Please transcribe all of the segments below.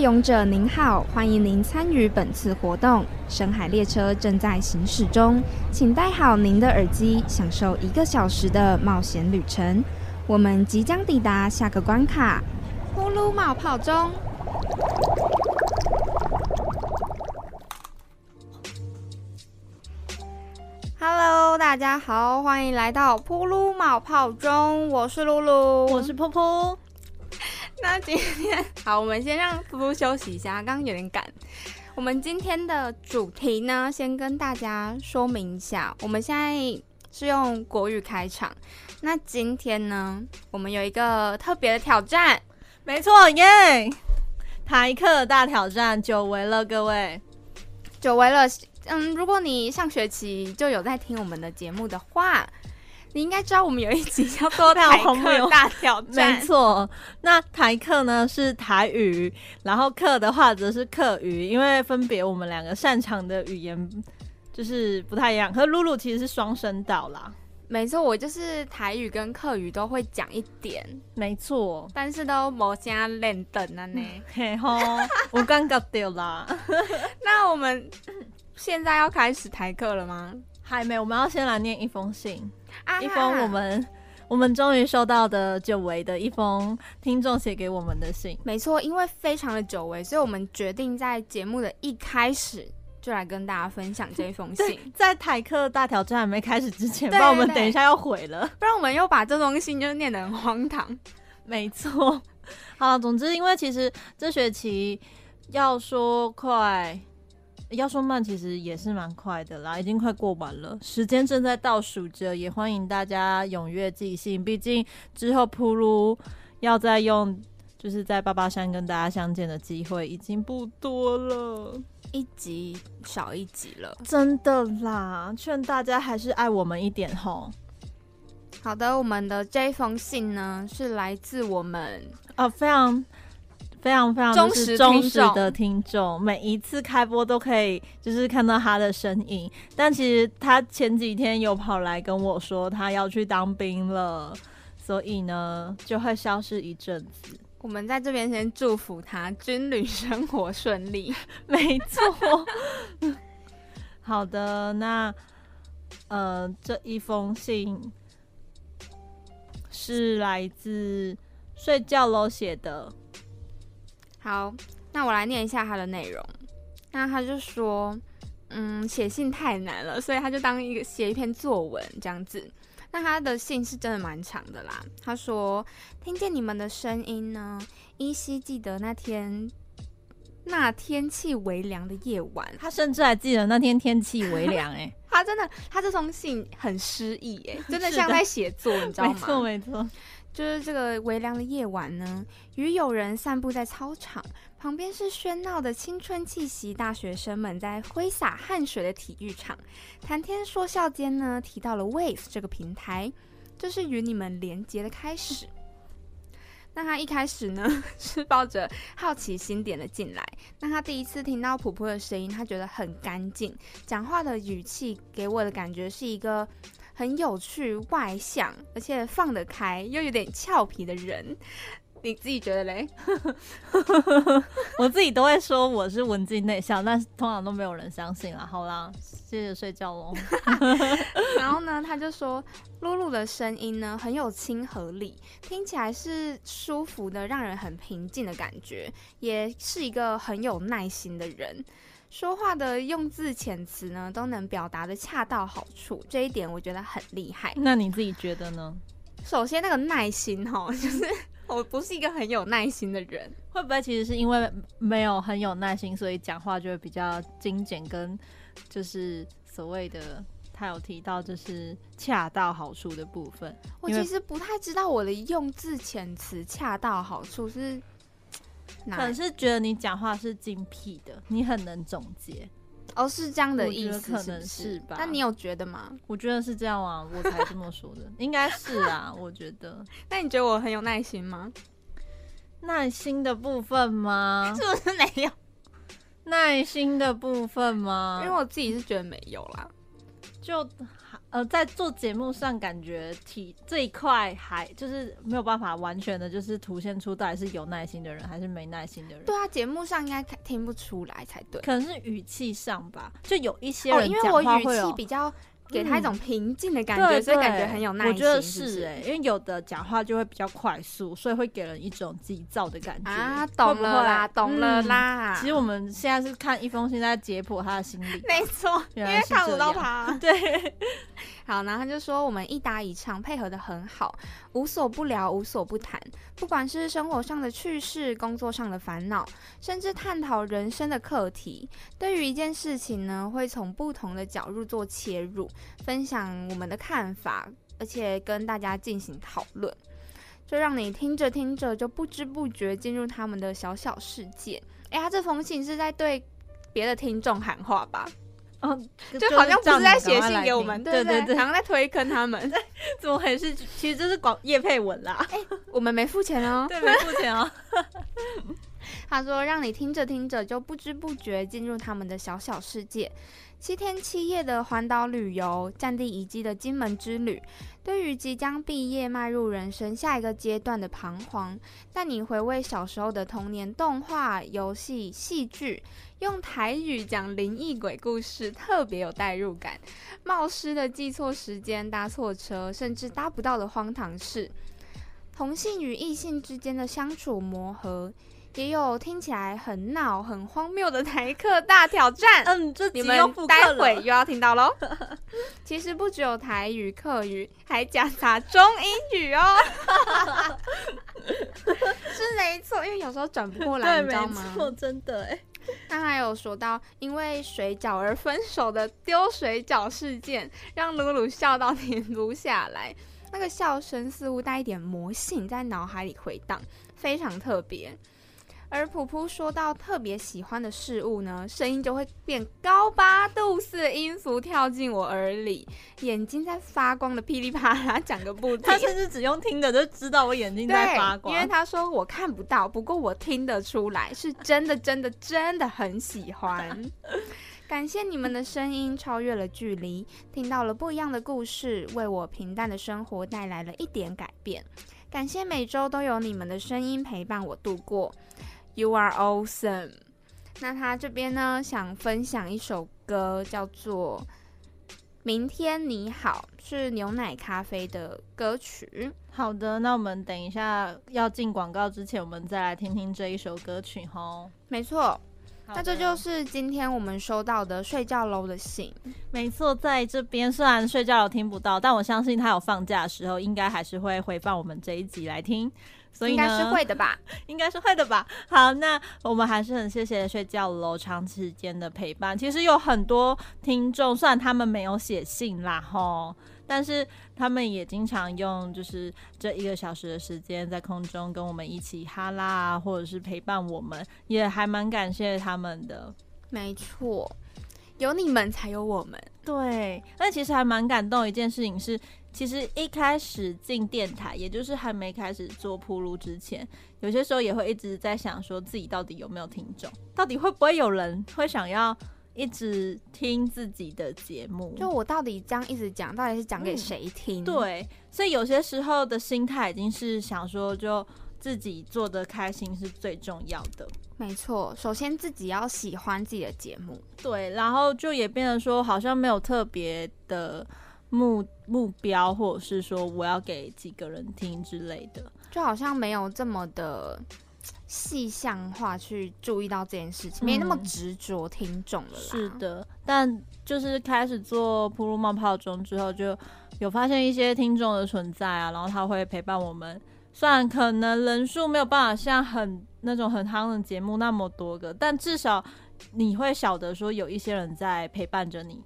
越勇者您好，欢迎您参与本次活动。深海列车正在行驶中，请戴好您的耳机，享受一个小时的冒险旅程。我们即将抵达下个关卡——呼噜冒泡中。Hello，大家好，欢迎来到噗噜冒泡中，我是露露，我是噗噗。那今天好，我们先让噗噗休息一下，刚刚有点赶。我们今天的主题呢，先跟大家说明一下，我们现在是用国语开场。那今天呢，我们有一个特别的挑战，没错耶！台客大挑战久违了，各位，久违了。嗯，如果你上学期就有在听我们的节目的话，你应该知道我们有一集叫做 台客大挑战。没错，那台客呢是台语，然后客的话则是客语，因为分别我们两个擅长的语言就是不太一样。可是露露其实是双声道啦。没错，我就是台语跟客语都会讲一点。没错，但是都冇加练等啊呢。嘿吼，我刚刚掉啦。那我们。现在要开始台课了吗？还没，我们要先来念一封信，一封我们我们终于收到的久违的一封听众写给我们的信。没错，因为非常的久违，所以我们决定在节目的一开始就来跟大家分享这一封信。在台客大挑战还没开始之前，不然我们等一下要毁了，不然我们又把这封信就念得很荒唐。没错，好，总之因为其实这学期要说快。要说慢，其实也是蛮快的啦，已经快过完了，时间正在倒数着，也欢迎大家踊跃寄信。毕竟之后铺路要再用，就是在八八山跟大家相见的机会已经不多了，一集少一集了，真的啦，劝大家还是爱我们一点吼。好的，我们的这封信呢是来自我们啊，非常。非常非常忠实忠实的听众，每一次开播都可以就是看到他的身影。但其实他前几天有跑来跟我说他要去当兵了，所以呢就会消失一阵子。我们在这边先祝福他军旅生活顺利。没错。好的，那呃这一封信是来自睡觉喽写的。好，那我来念一下他的内容。那他就说，嗯，写信太难了，所以他就当一个写一篇作文这样子。那他的信是真的蛮长的啦。他说，听见你们的声音呢，依稀记得那天那天气微凉的夜晚。他甚至还记得那天天气微凉，哎，他真的，他这封信很诗意，哎，真的像在写作，你知道吗？没错，没错。就是这个微凉的夜晚呢，与友人散步在操场旁边，是喧闹的青春气息，大学生们在挥洒汗水的体育场，谈天说笑间呢，提到了 Wave 这个平台，这是与你们连接的开始。那他一开始呢，是抱着好奇心点了进来。那他第一次听到普普的声音，他觉得很干净，讲话的语气给我的感觉是一个。很有趣、外向，而且放得开，又有点俏皮的人，你自己觉得嘞？我自己都会说我是文静内向，但是通常都没有人相信啊。好啦，谢谢睡觉喽。然后呢，他就说露露的声音呢很有亲和力，听起来是舒服的，让人很平静的感觉，也是一个很有耐心的人。说话的用字遣词呢，都能表达的恰到好处，这一点我觉得很厉害。那你自己觉得呢？首先，那个耐心哈，就是我不是一个很有耐心的人。会不会其实是因为没有很有耐心，所以讲话就会比较精简，跟就是所谓的他有提到就是恰到好处的部分。我其实不太知道我的用字遣词恰到好处是。可能是觉得你讲话是精辟的，你很能总结，哦，是这样的意思，可能是吧？那你有觉得吗？我觉得是这样啊，我才这么说的，应该是啊，我觉得。那你觉得我很有耐心吗？耐心的部分吗？是不是没有？耐心的部分吗？因为我自己是觉得没有啦，就呃，在做节目上感觉体这一块还就是没有办法完全的，就是凸显出到底是有耐心的人还是没耐心的人。对啊，节目上应该听不出来才对。可能是语气上吧，就有一些哦，人因为我语气比较给他一种平静的感对觉，所以感对觉很有耐心。我觉得是哎、因为有的讲话就会比较快速，所以会给人一种急躁的感觉啊，懂了啦，懂了嗯啦。其实我们现在是看一封信在解剖他的心理，没错，因为看不到他。对，好，然后他就说我们一搭一唱，配合的很好，无所不聊，无所不谈。不管是生活上的趣事、工作上的烦恼，甚至探讨人生的课题，对于一件事情呢，会从不同的角度做切入，分享我们的看法，而且跟大家进行讨论，就让你听着听着就不知不觉进入他们的小小世界。哎，他这封信是在对别的听众喊话吧？哦，就好像不是在写信给我们，对对对，好像在推坑他们。怎么回事？其实这是广叶佩文啦，哎我们没付钱哦。对，没付钱哦。他说，让你听着听着就不知不觉进入他们的小小世界。七天七夜的环岛旅游，战地遗迹的金门之旅，对于即将毕业迈入人生下一个阶段的彷徨，带你回味小时候的童年动画、游戏、戏剧，用台语讲灵异鬼故事，特别有代入感。冒失的记错时间、搭错车，甚至搭不到的荒唐事，同性与异性之间的相处磨合。也有听起来很闹、很荒谬的台客大挑战。嗯，这你们待了会又要听到喽。其实不只有台语、客语，还夹杂中英语哦。是没错，因为有时候转不过来，你知道吗？错，真的哎。他还有说到，因为水饺而分手的丢水饺事件，让露露笑到停不下来。那个笑声似乎带一点魔性，在脑海里回荡，非常特别。而普普说到特别喜欢的事物呢，声音就会变高八度似的音符跳进我耳里，眼睛在发光的噼里啪啦讲个不停。他甚至只用听的就知道我眼睛在发光，因为他说我看不到，不过我听得出来，是真的，真的，真的很喜欢。感谢你们的声音超越了距离，听到了不一样的故事，为我平淡的生活带来了一点改变。感谢每周都有你们的声音陪伴我度过。You are awesome。那他这边呢，想分享一首歌，叫做《明天你好》，是牛奶咖啡的歌曲。好的，那我们等一下要进广告之前，我们再来听听这一首歌曲吼。没错，那这就是今天我们收到的睡觉楼的信。没错，在这边虽然睡觉有听不到，但我相信他有放假的时候，应该还是会回放我们这一集来听。所以，应该是会的吧？应该是会的吧。好，那我们还是很谢谢睡觉楼长时间的陪伴。其实有很多听众，虽然他们没有写信啦，吼，但是他们也经常用就是这一个小时的时间在空中跟我们一起哈拉啊，或者是陪伴我们，也还蛮感谢他们的。没错，有你们才有我们。对，那其实还蛮感动一件事情是，其实一开始进电台，也就是还没开始做铺路之前，有些时候也会一直在想，说自己到底有没有听众，到底会不会有人会想要一直听自己的节目？就我到底这样一直讲，到底是讲给谁听？，对，所以有些时候的心态已经是想说，就自己做的开心是最重要的。没错。首先自己要喜欢自己的节目。对，然后就也变得说，好像没有特别的目目标，或者是说我要给几个人听之类的。就好像没有这么的细项化去注意到这件事情，没那么嗯执着听众了啦。是，的，但就是开始做铺路冒泡中之后，就有发现一些听众的存在啊，然后他会陪伴我们。虽然可能人数没有办法像很那种很夯的节目那么多个，但至少你会晓得说有一些人在陪伴着你。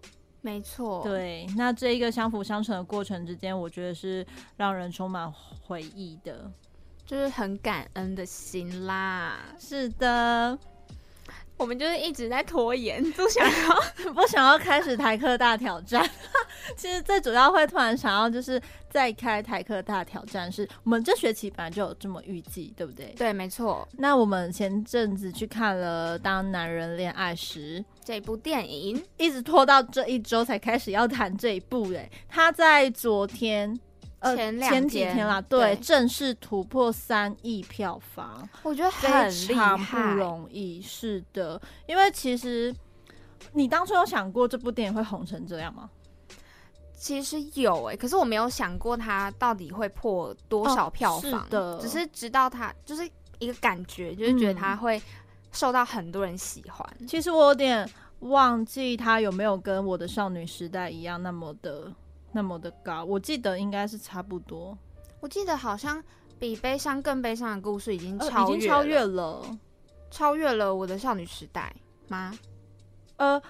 没错。，对，那这一个相辅相成的过程之间，我觉得是让人充满回忆的。就是很感恩的心啦。是的，我们就是一直在拖延，不想要不想要开始台客大挑战。其实最主要会突然想要就是再开台客大挑战，是我们这学期本来就有这么预计，对不对？对，没错。那我们前阵子去看了《当男人恋爱时》这部电影，一直拖到这一周才开始要谈这一部。哎，他在昨天。前前几天啦，对，正式突破三亿票房，我觉得很非常不容易。是的，因为其实你当初有想过这部电影会红成这样吗？其实有哎，可是我没有想过它到底会破多少票房的，只是知道它就是一个感觉，就是觉得它会受到很多人喜欢。其实我有点忘记它有没有跟我的少女时代一样那么的。那么的高，我记得应该是差不多。我记得好像比悲伤更悲伤的故事已经超越，已经超越了，超越了我的少女时代吗？呃，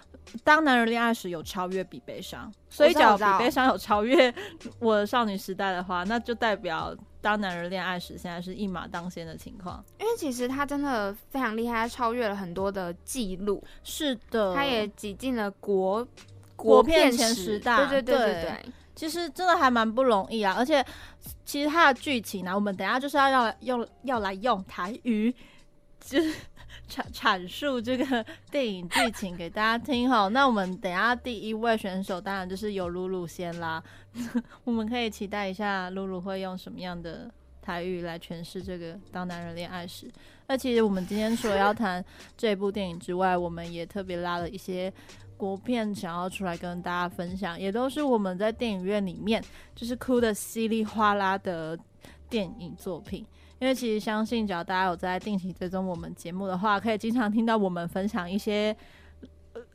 当男人恋爱时有超越比悲伤，所以假如比悲伤有超越我的少女时代的话，那就代表当男人恋爱时现在是一马当先的情况。因为其实他真的非常厉害，他超越了很多的记录。是的，他也挤进了国。国片前十大，对对对对对，其实真的还蛮不容易啊！而且其实它的剧情呢，我们等下就是要要用要来用台语，就是阐阐述这个电影剧情给大家听哈。那我们等下第一位选手当然就是由露露先啦，我们可以期待一下露露会用什么样的台语来诠释这个《当男人恋爱时》。那其实我们今天除了要谈这部电影之外，我们也特别拉了一些。国片想要出来跟大家分享，也都是我们在电影院里面就是哭的稀里哗啦的电影作品。因为其实相信，只要大家有在定期追踪我们节目的话，可以经常听到我们分享一些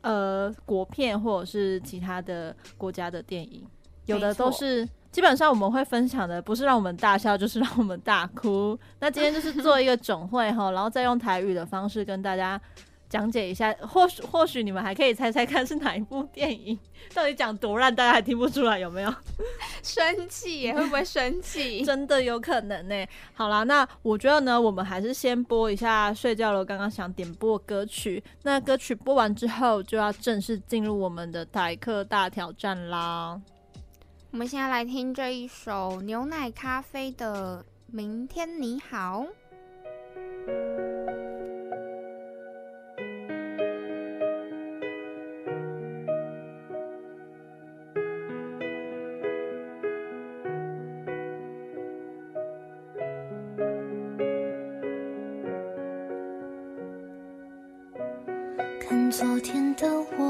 呃国片或者是其他的国家的电影，有的都是 基本上我们会分享的，不是让我们大笑，就是让我们大哭。那今天就是做一个总会哈，然后再用台语的方式跟大家。讲解一下，或许或许你们还可以猜猜看是哪一部电影？到底讲多烂，大家还听不出来有没有？生气耶会不会生气？真的有可能呢。好啦，那我觉得呢，我们还是先播一下睡觉了。刚刚想点播歌曲，那歌曲播完之后，就要正式进入我们的台客大挑战啦。我们现在来听这一首牛奶咖啡的《明天你好》。昨天的我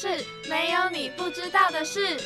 事，没有你不知道的事。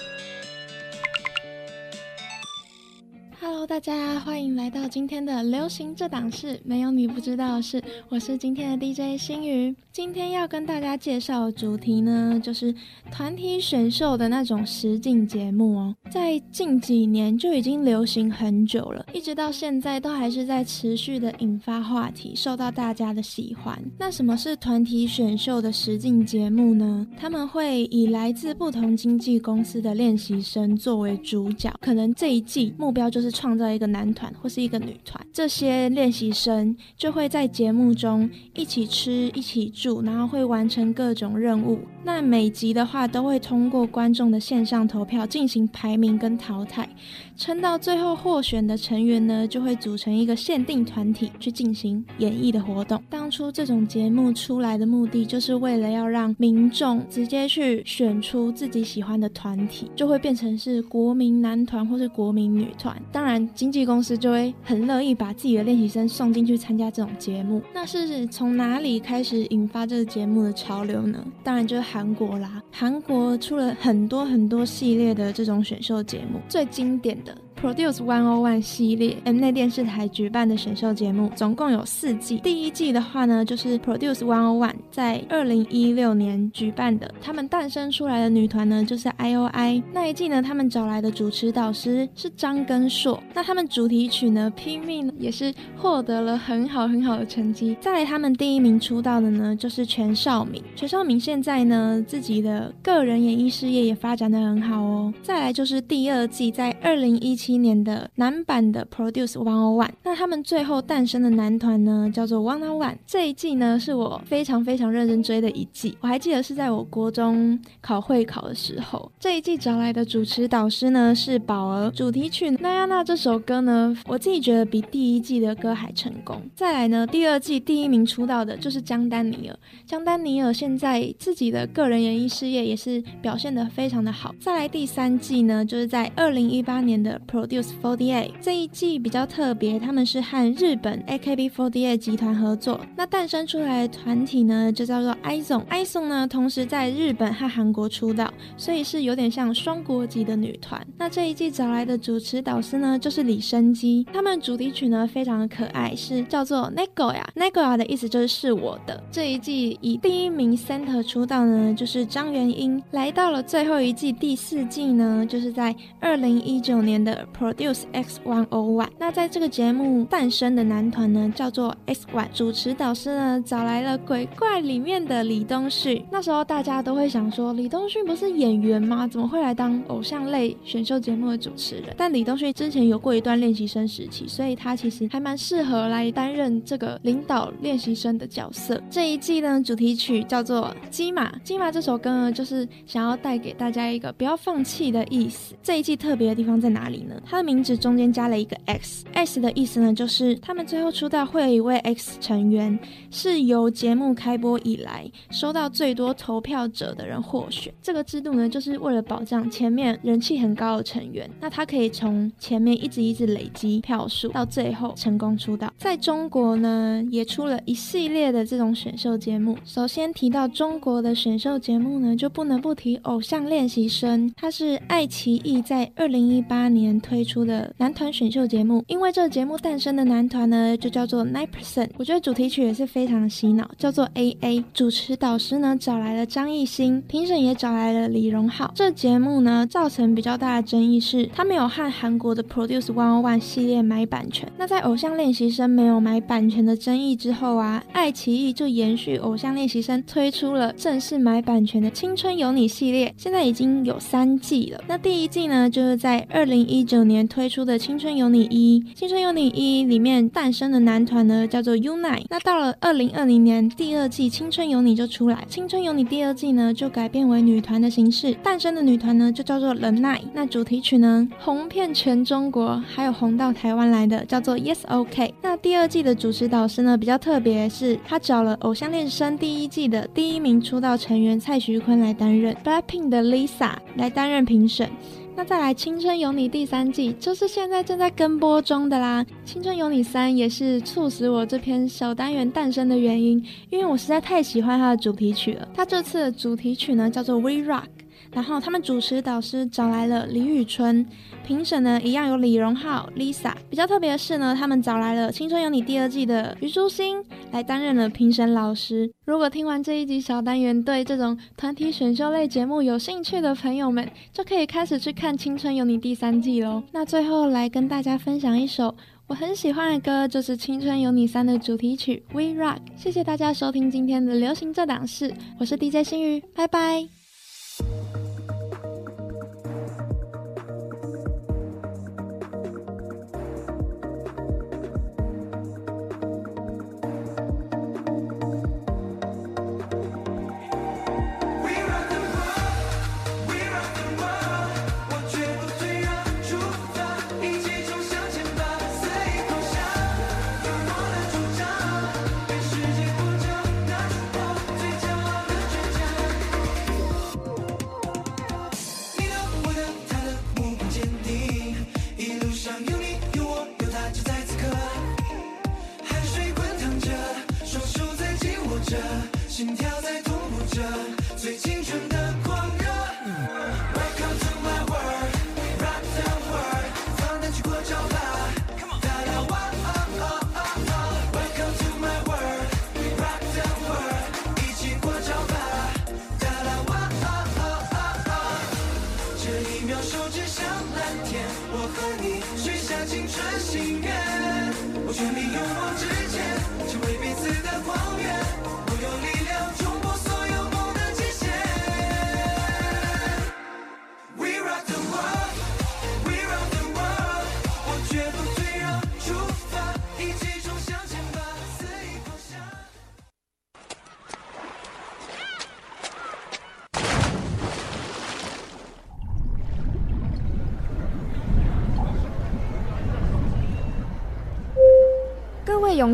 大家欢迎来到今天的流行这档事，没有你不知道的事。我是今天的 DJ 星宇。今天要跟大家介绍主题呢，就是团体选秀的那种实境节目哦。在近几年就已经流行很久了，一直到现在都还是在持续的引发话题，受到大家的喜欢。那什么是团体选秀的实境节目呢？他们会以来自不同经纪公司的练习生作为主角，可能这一季目标就是创造一个男团或是一个女团，这些练习生就会在节目中一起吃、一起住，然后会完成各种任务。那每集的话都会通过观众的线上投票进行排名跟淘汰，撑到最后获选的成员呢，就会组成一个限定团体去进行演绎的活动。当初这种节目出来的目的，就是为了要让民众直接去选出自己喜欢的团体，就会变成是国民男团或是国民女团。当然，经纪公司就会很乐意把自己的练习生送进去参加这种节目。那是从哪里开始引发这个节目的潮流呢？当然就是韩国啦。韩国出了很多很多系列的这种选秀节目，最经典的。Produce One O One 系列，M 内电视台举办的选秀节目，总共有四季。第一季的话呢，就是 Produce One O One 在二零一六年举办的，他们诞生出来的女团呢就是 I O I。那一季呢，他们找来的主持导师是张根硕。那他们主题曲呢，拼命也是获得了很好很好的成绩。再来，他们第一名出道的呢，就是全少敏。全少敏现在呢，自己的个人演艺事业也发展的很好哦。再来就是第二季，在二零一七。今年的男版的 Produce One O One，那他们最后诞生的男团呢，叫做 One O One。这一季呢，是我非常非常认真追的一季。我还记得是在我国中考会考的时候，这一季找来的主持导师呢是宝儿。主题曲《那亚娜》这首歌呢，我自己觉得比第一季的歌还成功。再来呢，第二季第一名出道的就是江丹尼尔。江丹尼尔现在自己的个人演艺事业也是表现得非常的好。再来第三季呢，就是在二零一八年的 Produce Forty Eight 这一季比较特别，他们是和日本 AKB Forty Eight 集团合作。那诞生出来的团体呢，就叫做 IZONE。IZONE 呢，同时在日本和韩国出道，所以是有点像双国籍的女团。那这一季找来的主持导师呢，就是李生基。他们主题曲呢，非常的可爱，是叫做 Negoya。Negoya 的意思就是是我的。这一季以第一名 Center 出道呢，就是张元英。来到了最后一季第四季呢，就是在二零一九年的 Produce X One O One。那在这个节目诞生的男团呢，叫做 X One。主持导师呢，找来了鬼怪里面的李东旭。那时候大家都会想说，李东旭不是演员吗？怎么会来当偶像类选秀节目的主持人？但李东旭之前有过一段练习生时期，所以他其实还蛮适合来担任这个领导练习生的角色。这一季呢，主题曲叫做《鸡马》。《鸡马》这首歌呢，就是想要带给大家一个不要放弃的意思。这一季特别的地方在哪里呢？呢，它的名字中间加了一个 X，X 的意思呢，就是他们最后出道会有一位 X 成员是由节目开播以来收到最多投票者的人获选。这个制度呢，就是为了保障前面人气很高的成员，那他可以从前面一直一直累积票数，到最后成功出道。在中国呢，也出了一系列的这种选秀节目。首先提到中国的选秀节目呢，就不能不提《偶像练习生》，它是爱奇艺在二零一八年推出的男团选秀节目。因为这个节目诞生的男团呢，就叫做 Nine Percent。我觉得主题曲也是非常的洗脑，叫做 A A。主持导师呢，找来了张艺兴，评审也找来了李荣浩。这节目呢，造成比较大的争议是，他没有和韩国的 Produce One One 系列买版权。那在《偶像练习生》没有买版权的争议之后啊，爱奇艺就延续《偶像练习生》推出了正式买版权的《青春有你》系列，现在已经有三季了。那第一季呢，就是在二零一九九年推出的《青春有你一》，《青春有你一》里面诞生的男团呢叫做 UNINE。那到了二零二零年，第二季《青春有你》就出来，《青春有你》第二季呢就改变为女团的形式，诞生的女团呢就叫做忍耐。那主题曲呢红遍全中国，还有红到台湾来的叫做 Yes OK。那第二季的主持导师呢比较特别，是他找了《偶像练习生》第一季的第一名出道成员蔡徐坤来担任，BLACKPINK 的 Lisa 来担任评审。那再来《青春有你》第三季，就是现在正在跟播中的啦。《青春有你三》也是促使我这篇小单元诞生的原因，因为我实在太喜欢它的主题曲了。它这次的主题曲呢叫做《We Rock》。然后他们主持导师找来了李宇春，评审呢一样有李荣浩、Lisa。比较特别的是呢，他们找来了《青春有你》第二季的虞书欣来担任了评审老师。如果听完这一集小单元，对这种团体选秀类节目有兴趣的朋友们，就可以开始去看《青春有你》第三季喽。那最后来跟大家分享一首我很喜欢的歌，就是《青春有你三》的主题曲《We Rock》。谢谢大家收听今天的流行这档事，我是 DJ 心宇，拜拜。心跳在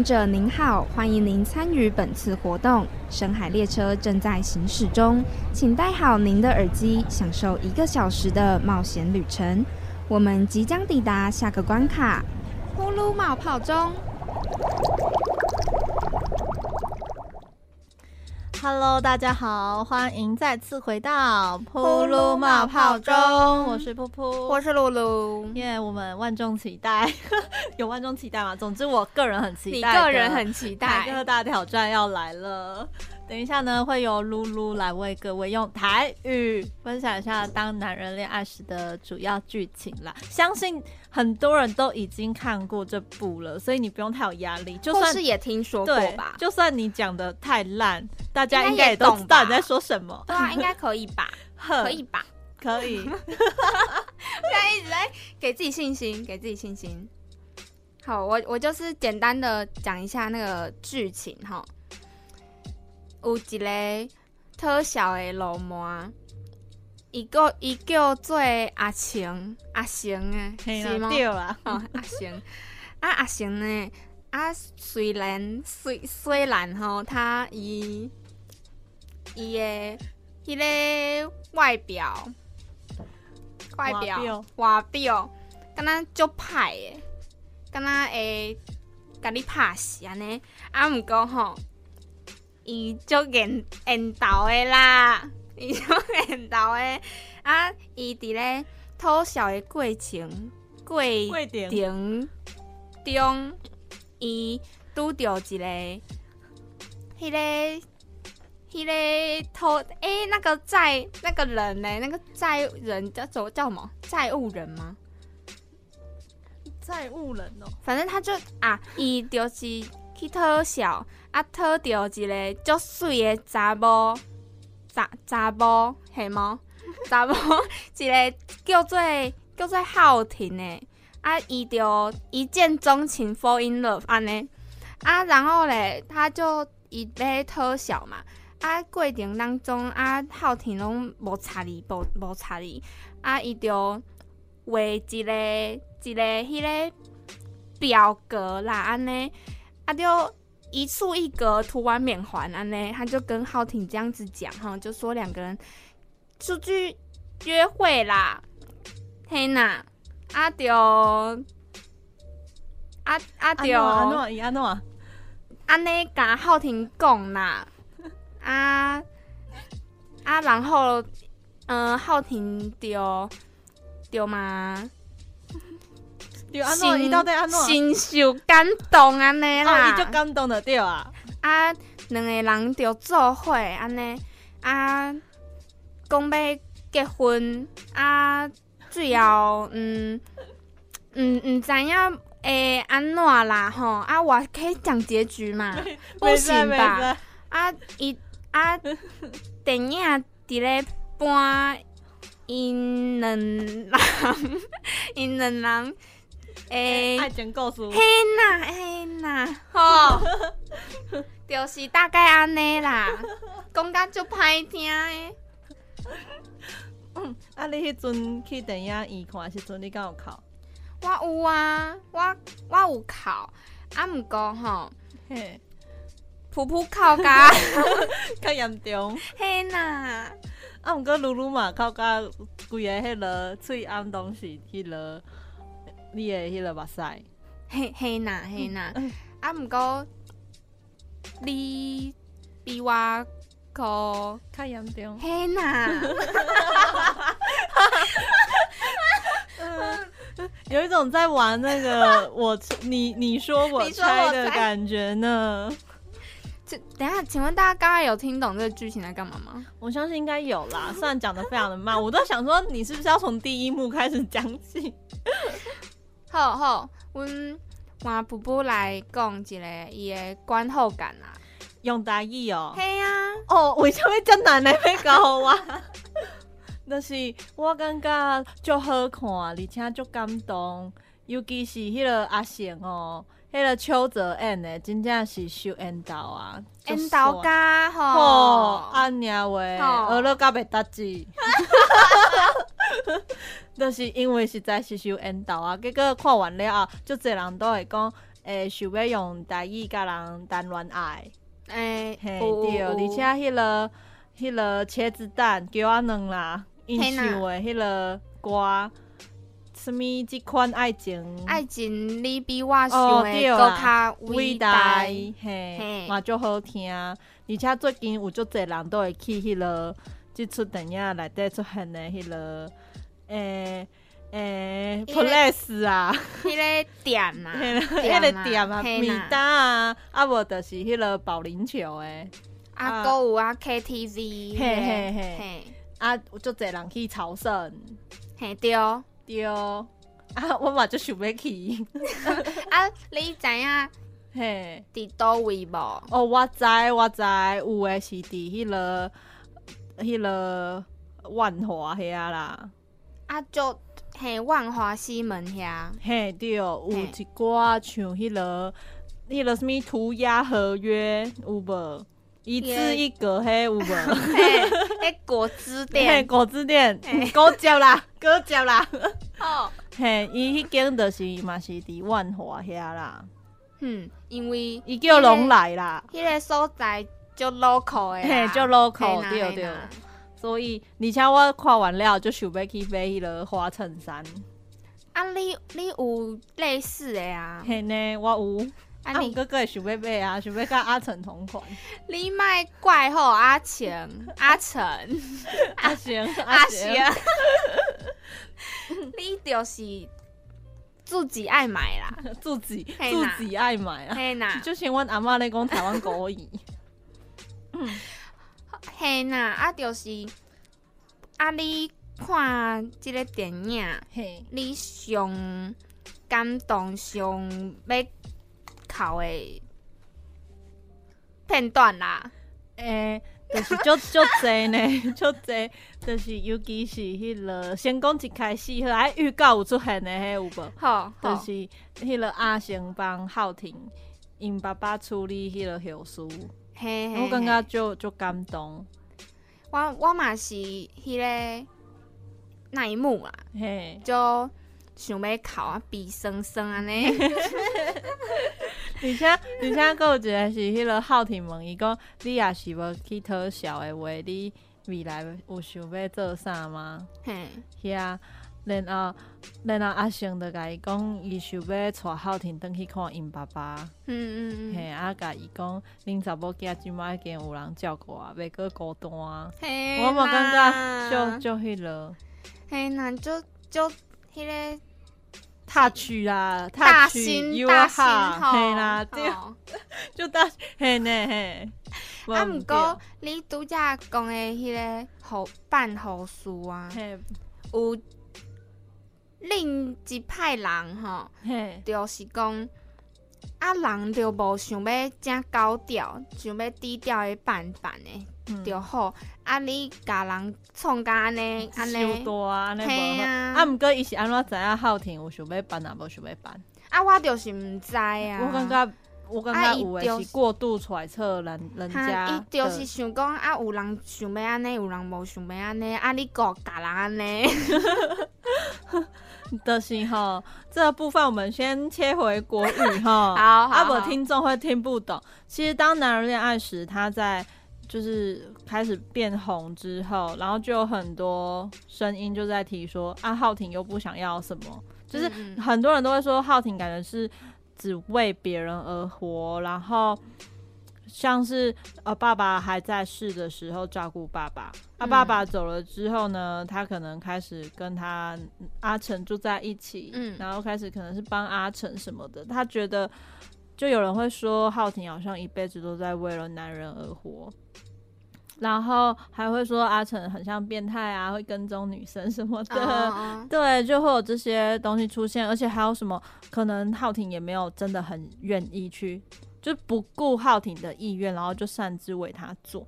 者您好，欢迎您参与本次活动。深海列车正在行驶中，请戴好您的耳机，享受一个小时的冒险旅程。我们即将抵达下个关卡——呼噜冒泡中。Hello，大家好，欢迎再次回到噗噜冒泡中。我是噗噗，我是露露，耶我们万众期待，有万众期待吗？总之，我个人很期你待，个人很期待。大挑战要来了。等一下呢，会由露露来为各位用台语分享一下《当男人恋爱时》的主要剧情啦。相信很多人都已经看过这部了，所以你不用太有压力。就算是也听说过吧？就算你讲的太烂，大家应该也懂吧知道你在说什么。对啊，应该可以吧？可以吧？可以，现在一直在给自己信心，给自己信心。好，我我就是简单的讲一下那个剧情哈。有一个特小的流氓，伊个伊叫做阿成，阿成诶，嘿是？对啦，哦，阿成，啊阿成呢？啊，虽然虽虽然吼，他伊伊的迄个外表外表外表，敢若足歹诶，敢若会甲你拍死安尼。啊，毋过吼，伊足缘缘投诶啦，伊足缘投诶。啊，伊伫咧偷笑诶过程过，程中，伊拄着一个，迄、个。迄个偷诶、那个债那个人呢？那个债人叫做叫什么？债务人吗？债务人哦，反正他就啊，伊就是去讨笑，啊讨到一个足水的查某，查查某系吗？查某 一个叫做叫做浩婷的，啊伊就一见钟情 fall in love 安尼，啊然后咧他就伊咧讨笑嘛，啊过程当中啊浩婷拢无插你，无无插你，啊伊就画一个一个迄个表格啦，安尼，啊就一触一格，涂完免还，安呢，他就跟浩婷这样子讲哈，就说两个人出去约会啦，嘿呐，啊就啊啊安就诺伊安诺，安尼甲浩婷讲啦，啊啊，然后嗯、呃，浩婷就就嘛。对安诺，伊到底安怎？心受感动安尼哦，啦，伊就感动的对啊，啊，两个人就做伙安尼，啊，讲要结婚，啊，最后嗯嗯毋知影会安怎啦吼，啊，我可以讲结局嘛？不行吧？啊，伊啊，电影伫咧播，因两人，因两人，诶、爱情故事，嘿呐嘿呐，吼，就是大概安尼啦，讲甲足歹听诶。啊，你迄阵去电影院看的时阵，你敢有哭？我有啊，我我有哭，啊毋过吼，嘿，噗噗哭甲，较严重。嘿呐，啊，毋过露露嘛，哭甲规个迄落喙暗拢是迄落你的迄落目屎。嘿嘿呐嘿呐嗯，啊毋过你比我哭，较严重。嘿呐，有一种在玩那个我 你你说我猜的感觉呢。这等一下，请问大家刚刚有听懂这个剧情在干嘛吗？我相信应该有啦，虽然讲的非常的慢，我都想说你是不是要从第一幕开始讲起？好好，阮换布布来讲一个伊的观后感啊。用台语哦。嘿啊，哦，为什么遮难的要教我？就是我感觉足好看，而且足感动，尤其是迄个阿成哦，迄、个邱泽演的，真正是秀缘投啊，足缘投家吼，吼，安尼话，吼学了甲袂搭志，就是因为实在是受缘投啊，结果看完了后，足侪人都会讲，诶、想要用台语甲人谈恋爱。诶，嘿，有对，而且迄、个、迄、个茄子蛋叫我两啦，因唱的迄个歌，什物即款爱情？爱情你比我想哦的更较伟伟大大，。嘿嘿，嘛足好听，而且最近有足侪人都会去迄、个即出电影内底出现的迄、个诶诶迄个 place 啊，迄个店啊，迄个店啊，米单啊，啊无就是迄个保龄球诶。啊，啊。搁有啊 KTV，嘿嘿嘿。嘿，啊，有足侪人去朝圣，嘿对。对，啊，我嘛就想要去，啊，你知影嘿，伫倒位无？哦，我知我知，有诶是伫迄、个迄、个万华遐啦，啊，就嘿万华西门遐，嘿，对，有一寡像迄、个迄、个什物涂鸦合约有无？一字一格嘿有无？嘿，迄果汁嘿，店果汁店嘿，果汁啦，果汁啦。哦，嘿，伊迄间就是嘛是伫万华遐啦，嗯，因为伊叫龙来啦，迄个所在就 local 的，嘿就 local，对对。所以而且我看完了就想要去买迄个花衬衫。啊，你你有类似的啊？嘿呢，我有，啊，啊，你哥哥会想要买啊，想要甲阿成同款。你卖怪吼阿成、阿成、阿成，阿行行，，你就是自己爱买啦，自己自己爱买啊。嘿呐，就像阮阿嬷咧讲台湾国语，嘿呐，啊，就是啊，你看即个电影，嘿，你上感动、上要哭的片段啦，诶、就是足足济呢，足济，就是尤其是迄、个，先讲一开始，好，哎，预告有出现的迄有无？吼，就是迄个阿成帮浩庭因爸爸处理迄个后事，嘿嘿，我感觉嘿就就感动，我我嘛是迄个那一幕啦，嘿，就想要哭啊，鼻酸酸安尼。而且而且还有一个是迄个浩庭问伊讲，你也是要去讨笑的话，你未来有想要做啥吗？嘿，遐，然后然后阿成就甲伊讲，伊想要带浩庭转去看因爸爸，嗯嗯嘿，嗯，啊甲伊讲，恁查某囝即摆已经有人照顾啊，袂过孤单啊。嘿我嘛感觉就就迄落。嘿那就就迄个 touch 啦大，touch 心 you 大心 heart，吼，嘿啦，对，就大嘿呢嘿。啊，无毋过你拄则讲的迄个护办护士啊，嘿。有另一派人吼，嘿，就是讲啊，人就无想要正高调，想要低调的办办的嗯就好。啊，你甲人创甲安尼安尼，大啊，毋过伊是安怎知影浩婷有想要办啊，无想要办？啊，我就是毋知啊。我感觉，我感觉有就诶是过度揣测人人，家伊就是想讲啊，有人想要安尼，有人无想要安尼，啊，你个甲人安尼，就是吼，这个部分我们先切回国语哈。好好啊，不好听众会听不懂。其实当男人恋爱时，他在就是开始变红之后，然后就有很多声音就在提说啊，浩廷又不想要什么，就是很多人都会说浩廷感觉是只为别人而活，然后像是呃爸爸还在世的时候照顾爸爸，啊嗯。爸爸走了之后呢，他可能开始跟他阿成住在一起，嗯。然后开始可能是帮阿成什么的，他觉得就有人会说浩庭好像一辈子都在为了男人而活。然后还会说阿成很像变态啊，会跟踪女生什么的。对，就会有这些东西出现，而且还有什么可能浩庭也没有真的很愿意去，就不顾浩廷的意愿，然后就擅自为他做。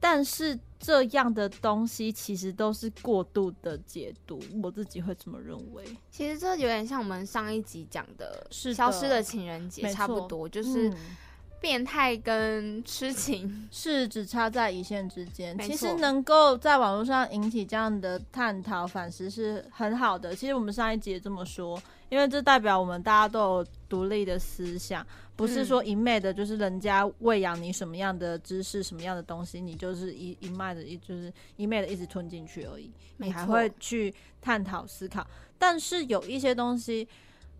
但是这样的东西其实都是过度的解读，我自己会这么认为。其实这有点像我们上一集讲的消失的情人节差不多，就是嗯变态跟痴情。是只差在一线之间。其实能够在网络上引起这样的探讨反思是很好的。其实我们上一集也这么说，因为这代表我们大家都有独立的思想，不是说一昧的，就是人家喂养你什么样的知识、什么样的东西，你就是一一脉的，一就是一昧的一直吞进去而已。你还会去探讨思考，但是有一些东西。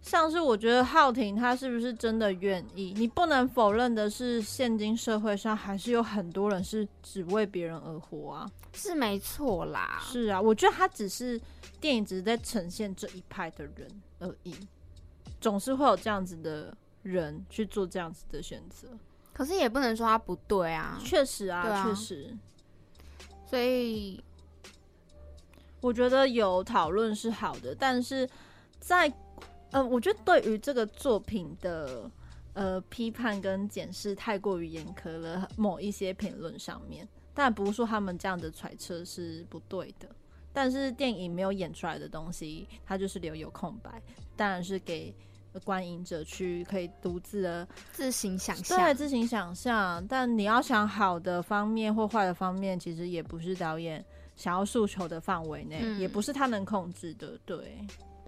像是我觉得浩婷他是不是真的愿意？你不能否认的是，现今社会上还是有很多人是只为别人而活啊。是没错啦，是啊，我觉得他只是电影只是在呈现这一派的人而已，总是会有这样子的人去做这样子的选择。可是也不能说他不对啊，确实啊，确实，所以我觉得有讨论是好的，但是在呃，我觉得对于这个作品的呃批判跟检视太过于严苛了，某一些评论上面，但不是说他们这样的揣测是不对的。但是电影没有演出来的东西，它就是留有空白，当然是给观影者去可以独自的自行想象对，自行想象。但你要想好的方面或坏的方面，其实也不是导演想要诉求的范围内，嗯也不是他能控制的。对，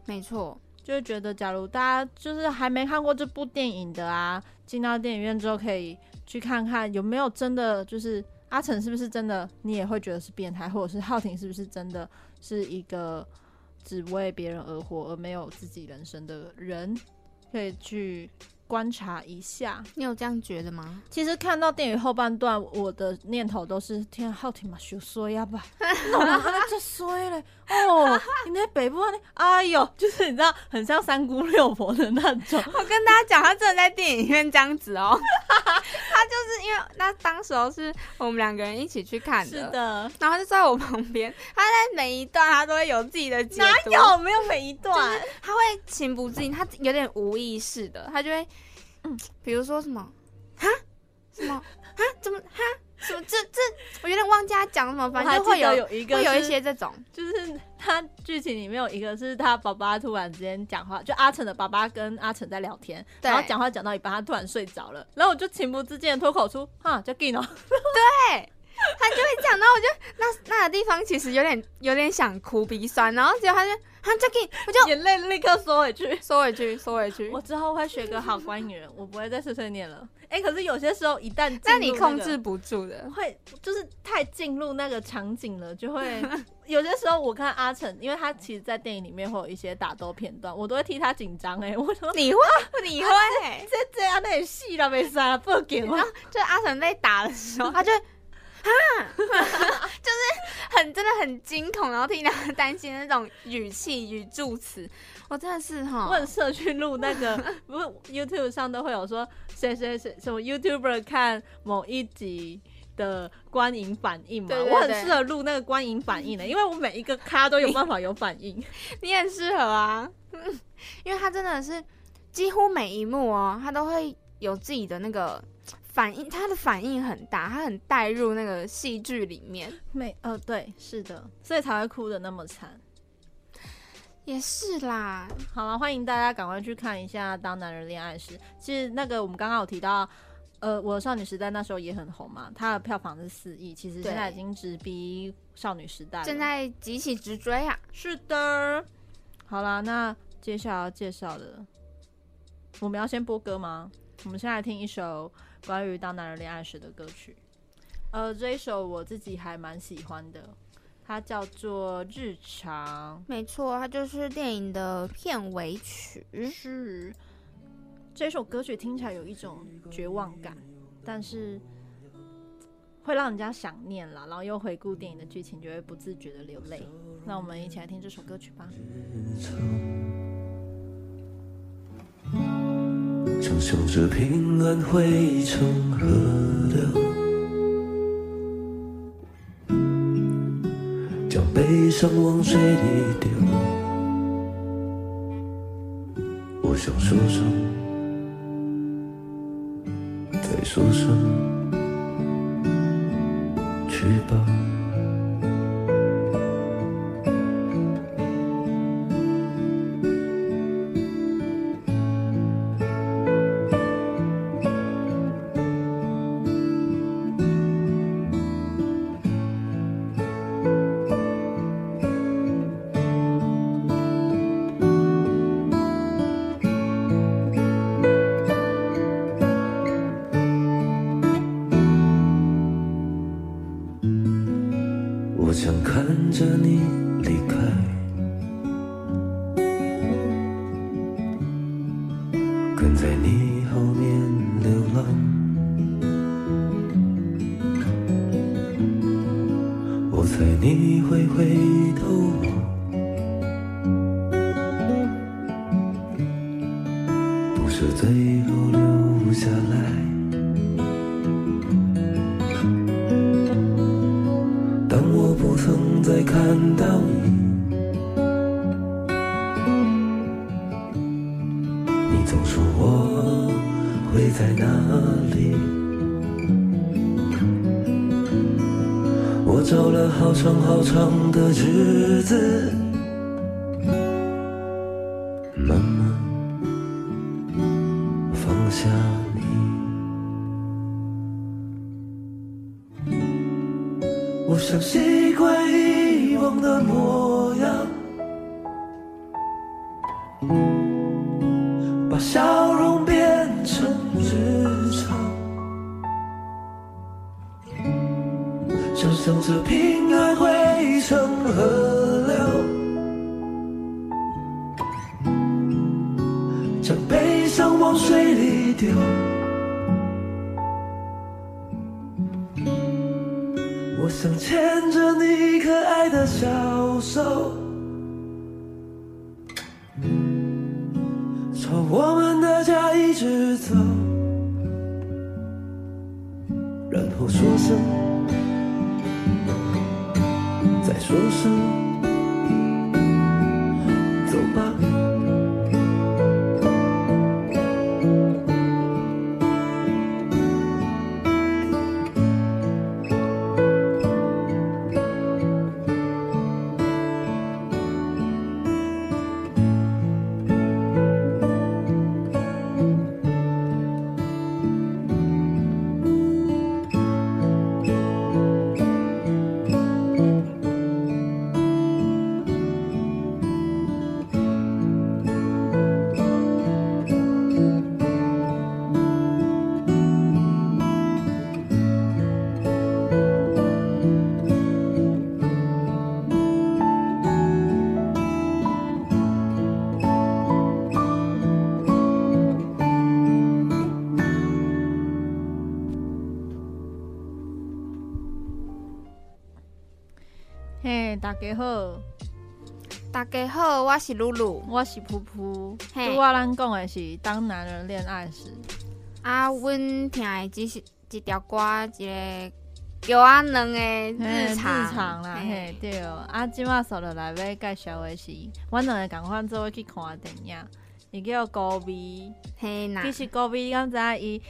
没错，就会觉得，假如大家就是还没看过这部电影的啊，进到电影院之后可以去看看有没有真的就是阿成是不是真的，你也会觉得是变态，或者是浩廷是不是真的是一个只为别人而活而没有自己人生的人，可以去观察一下。你有这样觉得吗？其实看到电影后半段，我的念头都是：天啊，浩廷嘛，修衰呀吧，弄得他这衰嘞！哦，你那北部那，哎呦，就是你知道，很像三姑六婆的那种。我跟大家讲，他真的在电影院这样子哦。他就是因为那当时候是我们两个人一起去看的，是的，然后他就坐在我旁边，他在每一段他都会有自己的解哪，有没有每一段？他会情不自禁，他有点无意识的，他就会，嗯，比如说什么，哈，什么，哈，怎么，哈，什么，这这，我有点忘记他讲什么，反正会有有一个会有一些这种，就是他剧情里面有一个是他爸爸突然之间讲话，就阿成的爸爸跟阿成在聊天，对。然后讲话讲到一半，他突然睡着了，然后我就情不自禁的脱口出哈叫 Gino，对。他就会讲，然后我就那那个地方其实有点有点想哭鼻酸，然后结果他就他 Jackie，我就眼泪立刻缩回去。缩回去，缩回去。我之后会学个好观影人，我不会再碎碎念了。哎、可是有些时候一旦那你控制不住的，会就是太进入那个场景了，就会有些时候我看阿成，因为他其实，在电影里面会有一些打斗片段，我都会替他紧张。哎，我说你会，你会，这这样那也戏了，没事啊，不给我然。后就阿成被打的时候，他就啊，就是很真的很惊恐，然后替他担心的那种语气与助词，我真的是哈，我很适合去录那个，不是 YouTube 上都会有说谁谁谁什么 YouTuber 看某一集的观影反应嘛，对对对我很适合录那个观影反应的，因为我每一个咖都有办法有反应。你很适合啊，因为他真的是几乎每一幕哦，他都会有自己的那个反应，他的反应很大，他很带入那个戏剧里面。没呃对，是的，所以才会哭的那么惨。也是啦，好了，欢迎大家赶快去看一下《当男人恋爱时》。其实那个我们刚刚有提到，呃，我的少女时代那时候也很红嘛，它的票房是四亿，其实现在已经直逼少女时代。正在急起直追啊！是的。好啦，那接下来要介绍的，我们要先播歌吗？我们先来听一首关于当男人恋爱时的歌曲。呃，这一首我自己还蛮喜欢的，它叫做《日常没错，它就是电影的片尾曲》。。是这首歌曲听起来有一种绝望感，但是会让人家想念啦，然后又回顾电影的剧情，就会不自觉的流泪。那我们一起来听这首歌曲吧。想象着平安汇成河流，将悲伤往水里丢。我想说声，再说声，去吧。好长好长的日子，大家好，大家好，我是露露。我是噗噗。嘿拄我咱讲的是《当男人恋爱时》，啊，阮听的只是一条歌，一个叫阿两的嘿日常。日常啦，嘿嘿，对。啊，即马所落来要介绍的是，阮两个共款做伙去看的电影，伊叫《高比》。嘿呐其，实高比，你敢知影伊？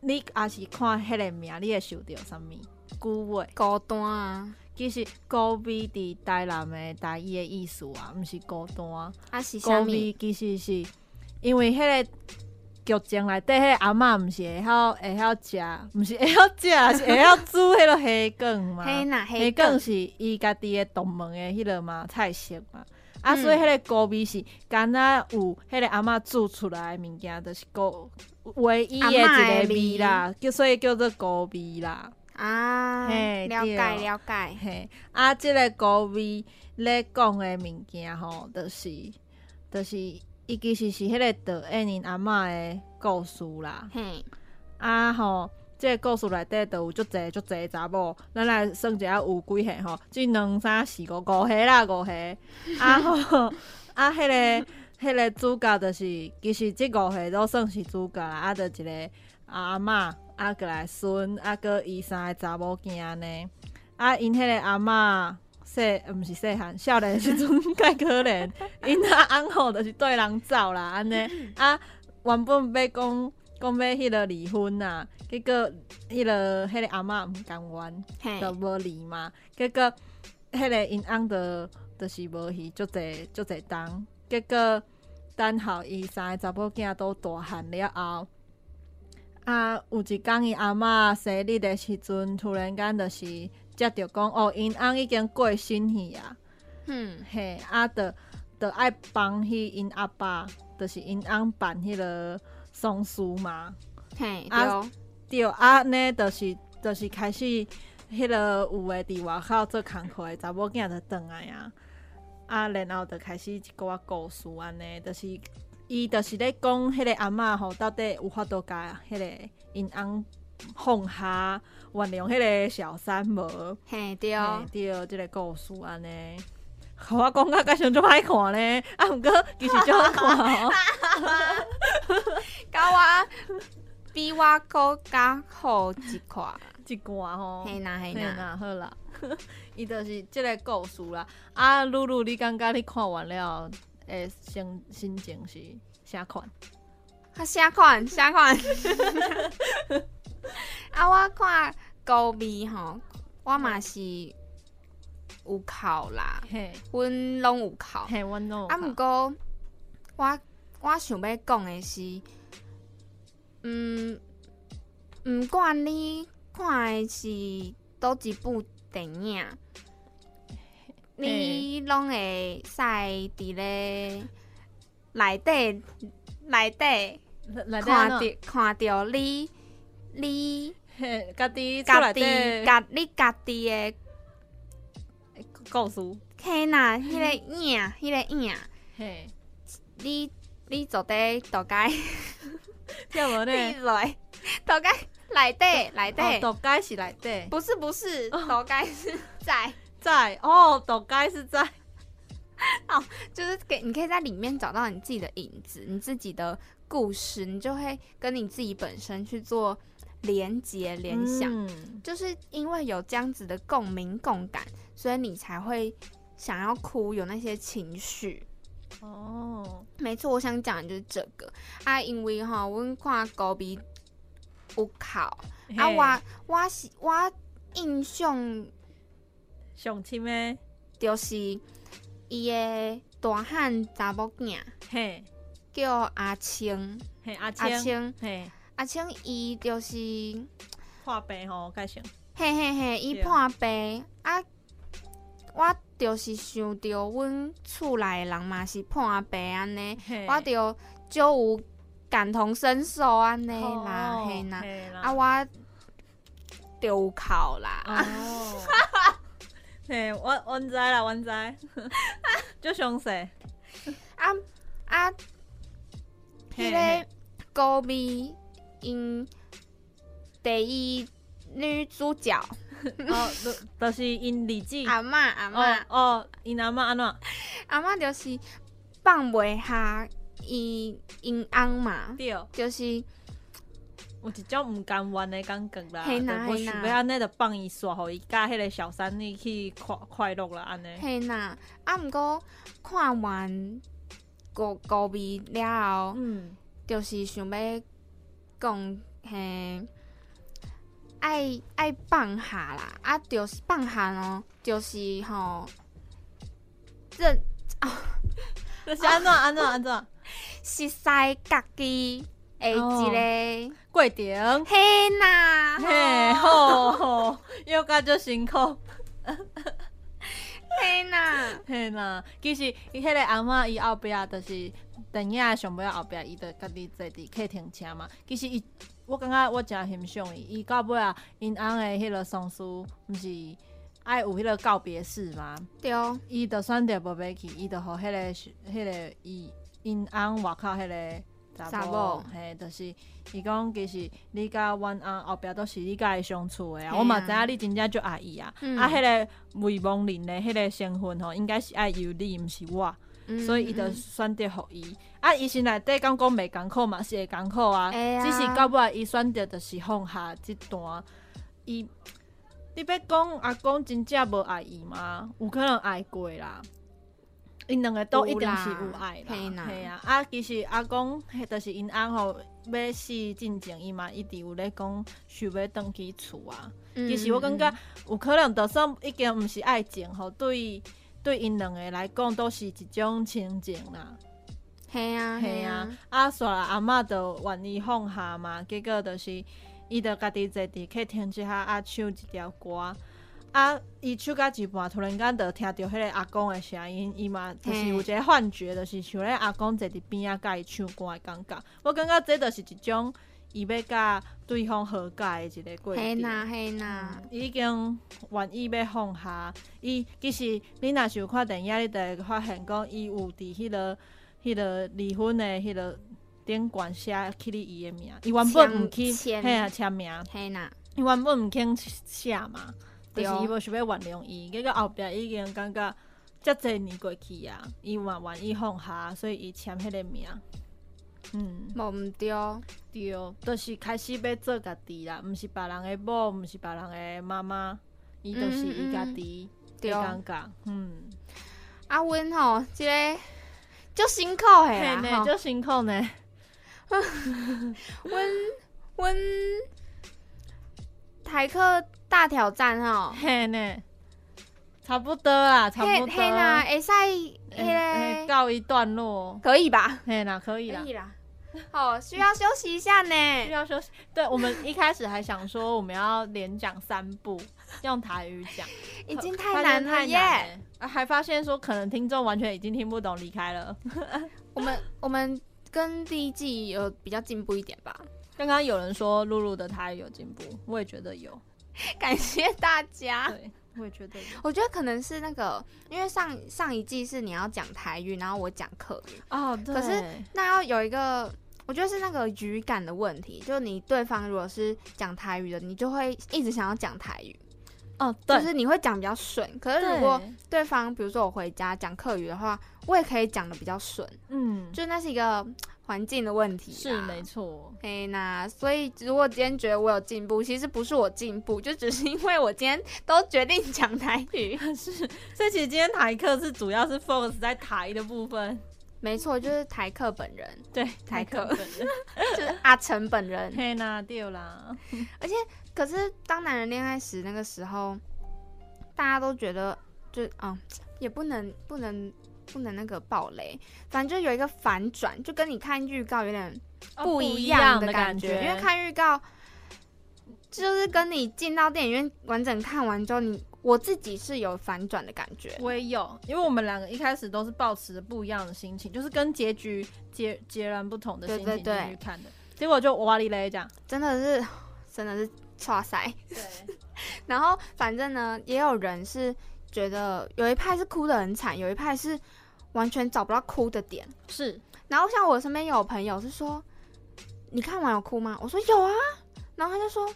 你也是看迄个名，你会想到啥物？句话。孤单啊，其实高美伫台南的台语的意思啊，毋是孤单。啊是？高美其实是因为迄个剧情内底迄个阿嬷毋是会晓会晓食，毋是会晓食，是会晓煮迄个虾卷嘛。虾嘿卷是伊家己的同门的迄落嘛菜色嘛。啊，嗯所以迄个高味是敢若有迄个阿嬷煮出来的物件，就是高唯一的一个味啦，叫所以叫做高味啦。啊，嘿了解了解。嘿，啊，即、个高味咧讲的物件吼，就是，就是伊其实是迄个导演因阿嬷的故事啦。嘿，啊吼，即、个故事内底都有足侪足侪查某，咱来算一下有几岁吼，即两三四五五岁啦，五岁。啊吼，啊，迄、个迄、个主角就是，其实即五岁都算是主角啦，啊，就一个阿嬷，啊，过来孙，啊，搁伊三个查某囝安尼。啊，因迄个阿嬷细，呃毋是细汉，少年时阵介可怜，因阿翁吼就是对人走啦，安尼。啊，原本要讲讲要迄个离婚呐，结果迄、个迄、个阿嬷毋甘愿，嘿，就无离嘛。结果迄个因翁就就是无去足侪足侪冬，结果等候伊三个查某囝都大汉了后。啊，有一工伊阿嬷生日的时阵，突然间就是接着讲，哦，因翁已经过身去啊，嗯，嘿，啊，着着爱帮去因阿爸，就是因翁办迄个丧事嘛，嘿，啊对，对，啊，呢，就是就是开始迄个有诶伫外口做工课诶查某囝就转来啊，啊，然后就开始一个啊故事安尼，就是伊就是咧讲迄个阿嬷吼，到底有法度甲迄个因翁放下原谅迄个小三无？嘿，对，嘿对，即、个故事安尼。互 我讲到介想就歹看呢，啊，毋过其实就好看哦。甲我比我搁较好一寡。一寡吼，嘿啦嘿嘿呐，呐，好啦，伊就是即个故事啦。啊，露露，你感觉你看完了，诶，心心情是啥款？啊，啥款啥款？啊，我看高味吼，我嘛是有哭啦，嘿，阮拢有哭。嘿，阮拢有啊，看毋过我我想要讲的是，嗯，毋管你看的是倒一部电影，你拢会使伫咧内底内底看看着看着你你嘿，家己家己家你家己的故事，嘿呐，迄个影，迄个影，嘿，你你坐伫大街，听无呢？你落大街内底内哦，底，大街是内底，不是不是，大街是在，在哦，大街是在，就是给你可以在里面找到你自己的影子，你自己的故事，你就会跟你自己本身去做连接联想。嗯。就是因为有这样子的共鸣共感，所以你才会想要哭，有那些情绪。哦，没错，我想讲的就是这个。啊，因为哈，我看高比有考啊，我我是我印象上亲的，就是伊的大汉查某囝嘿，叫阿青，嘿，阿阿青，嘿，阿青伊就是破病吼，介绍，嘿嘿嘿，伊对。破病啊，我就是想着阮厝内的人嘛是破病安尼，我就就有感同身受安尼啦，哦嘿呐，嘿啦。啊我就有哭啦，哦，嘿，我我知啦，我知，就详细，啊啊，嘿迄个高美因第一女主角。哦，就就是因日子，阿嬷阿哦嬷。哦，因阿嬷安怎？阿嬷就是放袂下伊因翁嘛，对，就是。有一种毋甘愿的感觉啦，就我想要安尼，就放伊煞，互伊甲迄个小三你去快快乐啦，安尼。嘿呐，啊，毋过看完高高味了后，嗯，就是想要讲嘿，爱爱放下啦，啊，就是放下咯，就是吼，这啊 就是安怎安怎安怎？熟悉 家己的一个过程，嘿呐，嘿，吼吼吼，又甲足辛苦，嘿呐，嘿呐。其实伊迄个阿嬷伊后壁就是电影上尾后壁，伊就家己坐伫客厅车嘛。其实伊，我感觉我诚欣赏伊，伊到尾啊，因翁的迄个丧事，毋是爱有迄个告别式嘛。对，伊就选择无要去，伊就互迄、个迄、个伊因翁外口迄个查某嘿，就是伊讲其实你甲阮翁后壁都是你甲伊相处的啊，我嘛知影你真正就爱伊啊，嗯啊，迄、个未亡人的迄个身份吼，应该是爱由你，毋是我，嗯所以伊就嗯选择互伊。啊，伊心内底讲讲袂艰苦嘛，是会艰苦啊，只是到尾伊选择就是放下即段，伊。你要讲阿公真正无爱伊吗？有可能爱过啦，因两个都一定是有爱啦，系啊。啊，其实阿公迄就是因翁吼要死进前，伊嘛一直有咧讲想要转去厝啊。嗯其实我感觉有可能，就算已经毋是爱情吼，对对因两个来讲都是一种亲情啦。系啊系啊，啊，煞来阿嬷就愿意放下嘛，结果就是伊就家己坐伫客厅即下啊唱一条歌，啊，伊唱到一半，突然间就听到迄个阿公的声音，伊嘛就是有一个幻觉，就是像咧阿公坐伫边啊甲伊唱歌的感觉。我感觉这就是一种伊要甲对方和解的一个过程。嘿呐嘿呐嗯，已经愿意要放下。伊其实你若是有看电影，你就会发现讲，伊有伫迄、个、迄、个离婚的迄个顶管写起你伊的名，伊原本毋去签嘿啊签名，嘿呐，伊原本毋肯写嘛，就是伊无想要原谅伊，结果后壁已经感觉遮侪年过去啊，伊嘛愿意放下，所以伊签迄个名。嗯，无毋对，对，就是开始要做家己啦，毋是别人的某，毋是别人的妈妈，伊就是伊家己的对感觉。嗯，啊，阮吼，即、个足辛苦诶嘿呢，啦吼，就辛苦呢。阮阮台客大挑战吼，嘿呢，差不多啦，差不多。嘿啦，会使嘿嘿迄个告一段落。可以吧？嘿啦，可以啦可。以啦。哦，需要休息一下呢需。要休息。对，我们一开始还想说我们要连讲三部，用台语讲，已经太难了太耶。欸啊还发现说可能听众完全已经听不懂，离开了。我们我们跟第一季有比较进步一点吧，刚刚有人说露露的台语有进步，我也觉得有，感谢大家。对，我也觉得。我觉得可能是那个，因为上上一季是你要讲台语，然后我讲客语，哦，对，可是那要有一个，我觉得是那个语感的问题，就你对方如果是讲台语的，你就会一直想要讲台语，哦，就，是你会讲比较顺。可是如果对方，比如说我回家讲客语的话，我也可以讲的比较顺，嗯，就那是一个环境的问题。是没。错。哎，那所以如果今天觉得我有进步，其实不是我进步，就只是因为我今天都决定讲台语。是，所以其实今天台课是主要是 focus 在台的部分，没错，就是台客本人，对，台客本人。就是阿成本人。嘿啦，对啦，可是当男人恋爱时，那个时候大家都觉得，就嗯，也不能不能不能那个暴雷，反正就有一个反转，就跟你看预告有点不哦一样样的感感觉，因为看预告就是跟你进到电影院完整看完之后，你我自己是有反转的感觉。我也有，因为我们两个一开始都是抱持着不一样的心情，就是跟结局截截然不同的心情进对对。对去看的，结果就哇哩嘞这样。真的是，真的是哇塞！对，然后反正呢，也有人是觉得有一派是哭得很惨，有一派是完全找不到哭的点。是然后像我身边有朋友是说，你看完有哭吗？我说有啊，然后他就说，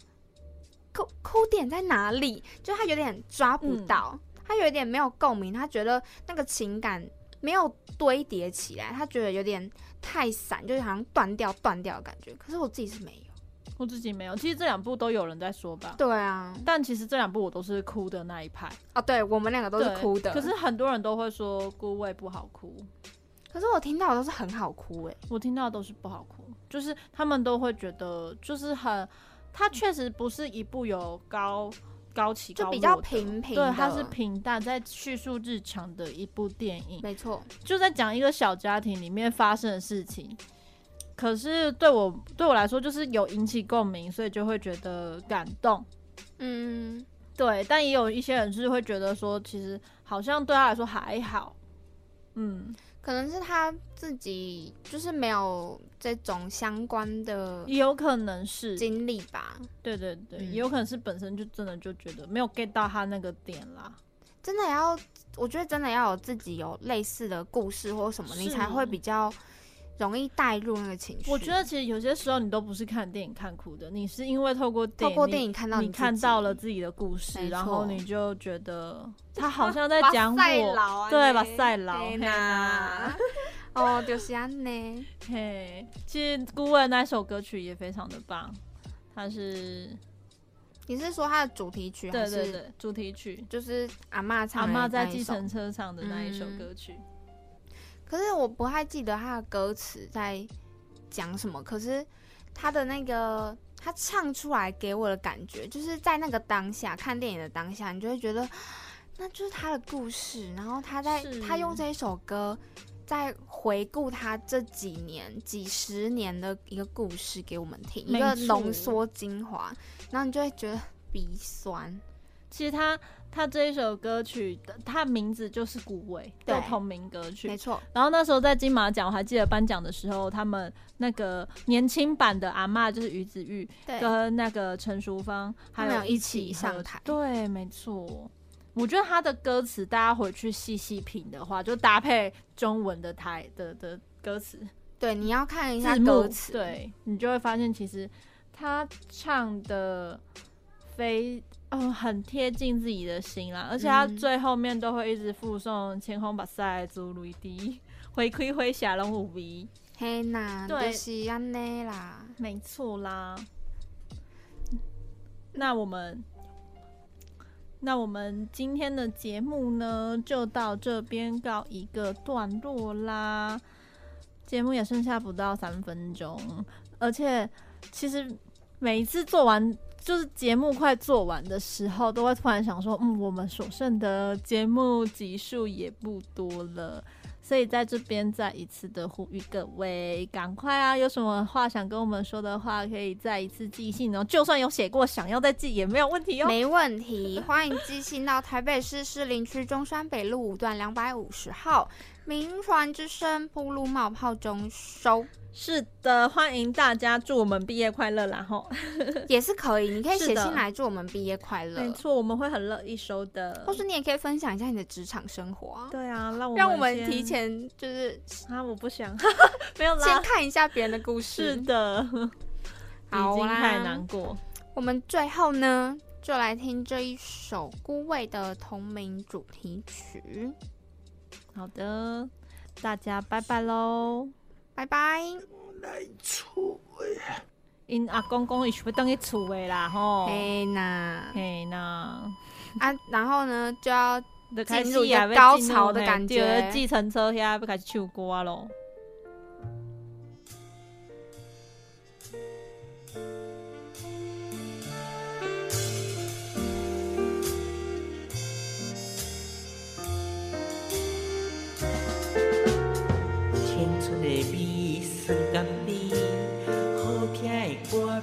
哭哭点在哪里？就他有点抓不到，他有一点没有共鸣，他觉得那个情感没有堆叠起来，他觉得有点太散，就是好像断掉断掉的感觉。可是我自己是没有。我自己没有。其实这两部都有人在说吧，对啊，但其实这两部我都是哭的那一派，啊，对我们两个都是哭的。可是很多人都会说孤味不好哭，可是我听到的都是很好哭哎、我听到的都是不好哭，就是他们都会觉得就是很，它确实不是一部有高高起高就比较平平对，它是平淡在叙述日常的一部电影，没错，就在讲一个小家庭里面发生的事情。可是对我对我来说，就是有引起共鸣，所以就会觉得感动。嗯，对，但也有一些人是会觉得说，其实好像对他来说还好。嗯，可能是他自己就是没有这种相关的也有可能是，经历吧。对对对，嗯也有可能是本身就真的就觉得没有 get 到他那个点啦。真的要，我觉得真的要有自己有类似的故事或什么，你才会比较容易带入那个情绪。我觉得其实有些时候你都不是看电影看哭的，你是因为透过电影，透过电影看到你看到了自己的故事，然后你就觉得他好像在 讲我，对，呢把赛劳，哦，就是安呢。嘿，其实《孤问》那首歌曲也非常的棒，它是你是说它的主题曲对对对主题曲，就是阿嬷唱阿的妈在计程车唱的那一首嗯。歌曲。可是我不太记得他的歌词在讲什么，可是他的那个他唱出来给我的感觉，就是在那个当下看电影的当下，你就会觉得 那就是他的故事，然后他在他用这一首歌在回顾他这几年、几十年的一个故事给我们听，一个浓缩精华，然后你就会觉得鼻酸。其实他他这一首歌曲的，他名字就是《古伟》，对。同名歌曲。没。错，然后那时候在金马奖，我还记得颁奖的时候，他们那个年轻版的阿嬷就是于子玉，对，跟那个陈淑芳他们有一起上台。对，没错。我觉得他的歌词，大家回去细细品的话，就搭配中文的台的的歌词。对，你要看一下歌，词，对你就会发现，其实他唱的非嗯很贴近自己的心啦，而且他嗯最后面都会一直附送“千空把赛祖雷迪”，回馈回霞龙五 V，嘿呐，对就是安尼啦。没错啦。那我们，那我们今天的节目呢，就到这边告一个段落啦。节目也剩下不到三分钟，而且其实每一次做完，就是节目快做完的时候，都会突然想说，嗯，我们所剩的节目集数也不多了。所以在这边再一次的呼吁各位，赶快啊！有什么话想跟我们说的话，可以再一次寄信哦。就算有写过，想要再寄也没有问题哦。没问题，欢迎寄信到台北市士林区中山北路五段两百五十号，民传之声铺路冒泡中收。是的，欢迎大家祝我们毕业快乐啦！吼，也是可以，你可以写信来祝我们毕业快乐，没错，我们会很乐意收的。或是你也可以分享一下你的职场生活啊，对啊，让我让我们提前就是啊，我不想，没有啦先。看一下别人的故是事。的，好啦已经太难过。我们最后呢，就来听这一首《孤味》的同名主题曲，好的，大家拜拜喽。拜拜。来厝诶，因阿公公伊是要等去厝的啦，吼。嘿呐嘿呐，啊，然后呢就要就开始进入一个高潮的感觉计程车遐要开始唱歌咯。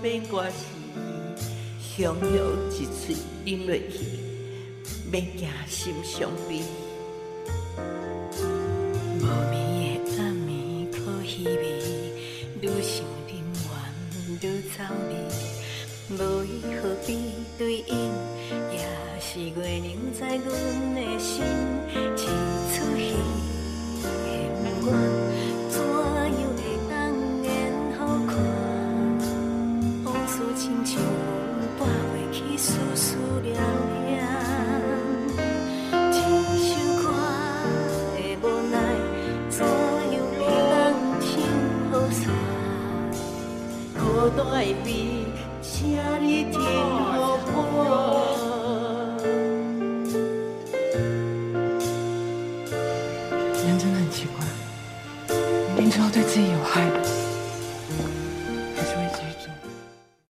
免歌词，香药一喙饮落去，免惊心伤悲。无眠的暗暝可稀微，愈想人怨愈走离，无伊何必对因，也是月亮在阮的心孤单的悲，